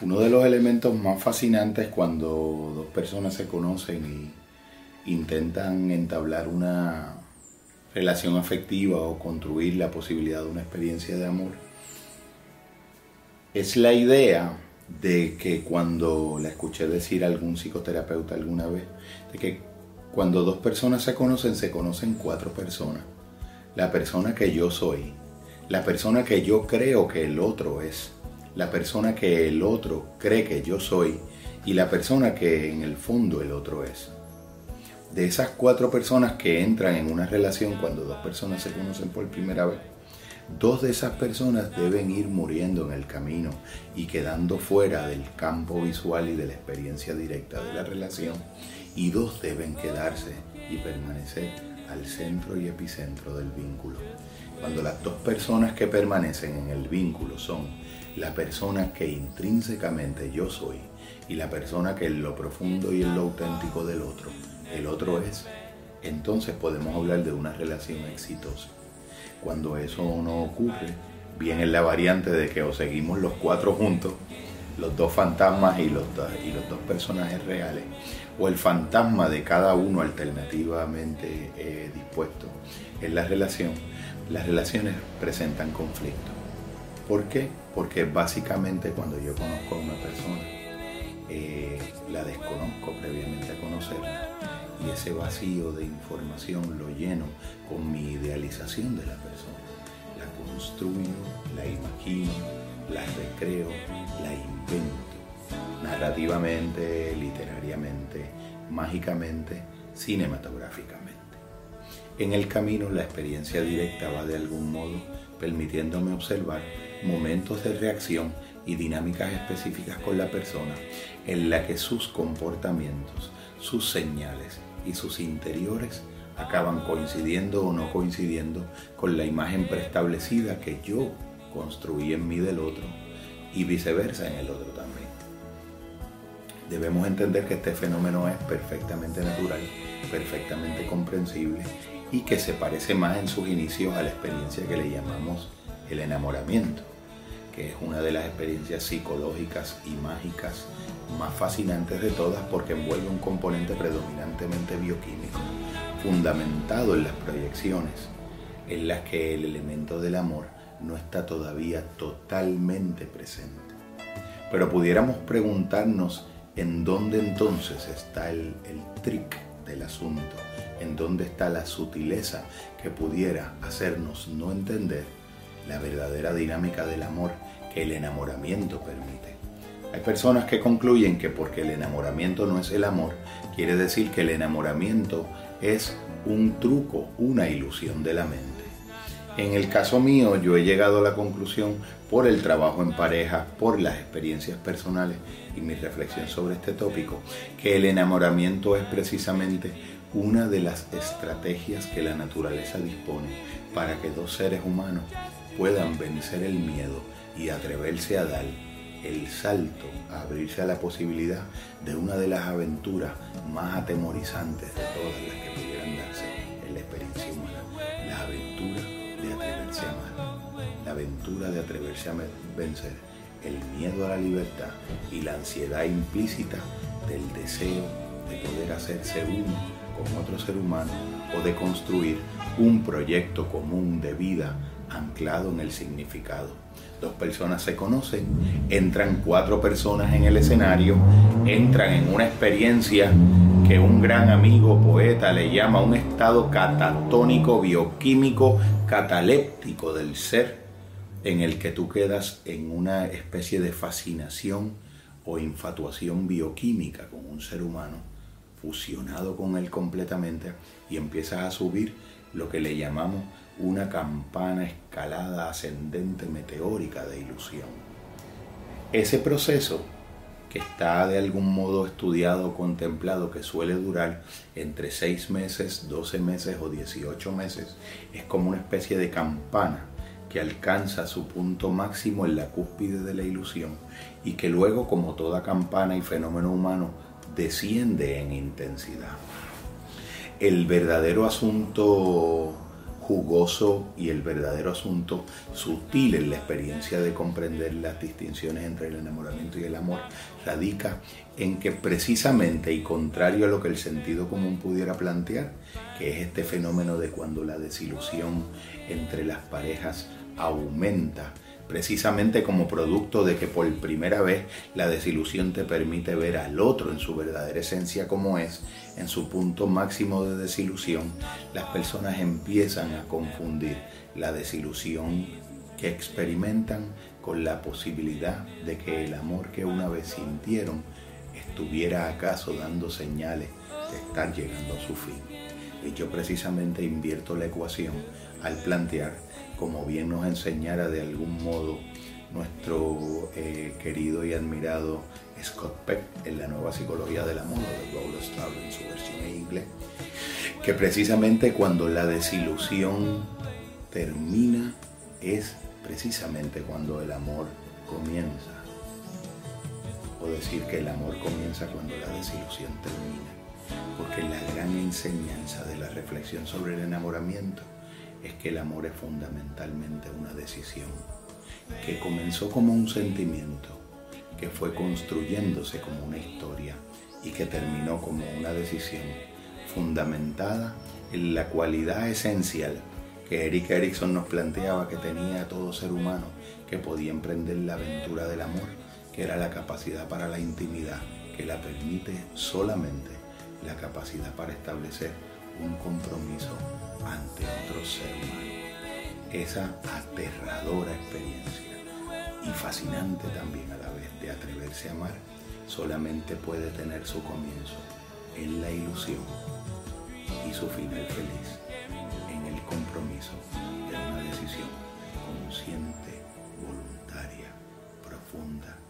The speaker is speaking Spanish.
Uno de los elementos más fascinantes cuando dos personas se conocen y intentan entablar una relación afectiva o construir la posibilidad de una experiencia de amor es la idea de que cuando la escuché decir a algún psicoterapeuta alguna vez, de que cuando dos personas se conocen, se conocen cuatro personas. La persona que yo soy, la persona que yo creo que el otro es, la persona que el otro cree que yo soy y la persona que en el fondo el otro es. De esas cuatro personas que entran en una relación cuando dos personas se conocen por primera vez, dos de esas personas deben ir muriendo en el camino y quedando fuera del campo visual y de la experiencia directa de la relación, y dos deben quedarse y permanecer al centro y epicentro del vínculo. Cuando las dos personas que permanecen en el vínculo son la persona que intrínsecamente yo soy y la persona que en lo profundo y en lo auténtico del otro, el otro es, entonces podemos hablar de una relación exitosa. Cuando eso no ocurre, viene la variante de que o seguimos los cuatro juntos, los dos fantasmas y los, y los dos personajes reales, o el fantasma de cada uno alternativamente eh, dispuesto en la relación, las relaciones presentan conflicto. ¿Por qué? Porque básicamente cuando yo conozco a una persona, eh, la desconozco previamente a conocerla y ese vacío de información lo lleno con mi idealización de la persona. La construyo, la imagino, la recreo, la invento, narrativamente, literariamente, mágicamente, cinematográficamente. En el camino la experiencia directa va de algún modo permitiéndome observar momentos de reacción y dinámicas específicas con la persona en la que sus comportamientos, sus señales y sus interiores acaban coincidiendo o no coincidiendo con la imagen preestablecida que yo construí en mí del otro y viceversa en el otro también. Debemos entender que este fenómeno es perfectamente natural, perfectamente comprensible y que se parece más en sus inicios a la experiencia que le llamamos el enamoramiento, que es una de las experiencias psicológicas y mágicas más fascinantes de todas porque envuelve un componente predominantemente bioquímico, fundamentado en las proyecciones, en las que el elemento del amor no está todavía totalmente presente. Pero pudiéramos preguntarnos en dónde entonces está el, el trick del asunto, en dónde está la sutileza que pudiera hacernos no entender la verdadera dinámica del amor que el enamoramiento permite. Hay personas que concluyen que porque el enamoramiento no es el amor, quiere decir que el enamoramiento es un truco, una ilusión de la mente. En el caso mío, yo he llegado a la conclusión por el trabajo en pareja, por las experiencias personales y mi reflexión sobre este tópico, que el enamoramiento es precisamente una de las estrategias que la naturaleza dispone para que dos seres humanos puedan vencer el miedo y atreverse a dar el salto a abrirse a la posibilidad de una de las aventuras más atemorizantes de todas las de atreverse a vencer el miedo a la libertad y la ansiedad implícita del deseo de poder hacerse uno con otro ser humano o de construir un proyecto común de vida anclado en el significado. Dos personas se conocen, entran cuatro personas en el escenario, entran en una experiencia que un gran amigo poeta le llama un estado catatónico, bioquímico, cataléptico del ser, en el que tú quedas en una especie de fascinación o infatuación bioquímica con un ser humano, fusionado con él completamente, y empiezas a subir lo que le llamamos una campana escalada ascendente meteórica de ilusión. Ese proceso que está de algún modo estudiado o contemplado, que suele durar entre 6 meses, 12 meses o 18 meses, es como una especie de campana que alcanza su punto máximo en la cúspide de la ilusión y que luego, como toda campana y fenómeno humano, desciende en intensidad. El verdadero asunto jugoso y el verdadero asunto sutil en la experiencia de comprender las distinciones entre el enamoramiento y el amor radica en que precisamente y contrario a lo que el sentido común pudiera plantear, que es este fenómeno de cuando la desilusión entre las parejas aumenta precisamente como producto de que por primera vez la desilusión te permite ver al otro en su verdadera esencia como es, en su punto máximo de desilusión, las personas empiezan a confundir la desilusión que experimentan con la posibilidad de que el amor que una vez sintieron estuviera acaso dando señales de estar llegando a su fin. Y yo precisamente invierto la ecuación al plantear como bien nos enseñara de algún modo nuestro eh, querido y admirado Scott Peck en la nueva psicología del amor de Paul Strauss en su versión en inglés, que precisamente cuando la desilusión termina es precisamente cuando el amor comienza. O decir que el amor comienza cuando la desilusión termina. Porque la gran enseñanza de la reflexión sobre el enamoramiento es que el amor es fundamentalmente una decisión, que comenzó como un sentimiento, que fue construyéndose como una historia y que terminó como una decisión fundamentada en la cualidad esencial que Eric Erickson nos planteaba que tenía todo ser humano que podía emprender la aventura del amor, que era la capacidad para la intimidad, que la permite solamente la capacidad para establecer un compromiso ante otro ser humano. Esa aterradora experiencia y fascinante también a la vez de atreverse a amar solamente puede tener su comienzo en la ilusión y su final feliz en el compromiso de una decisión consciente, voluntaria, profunda.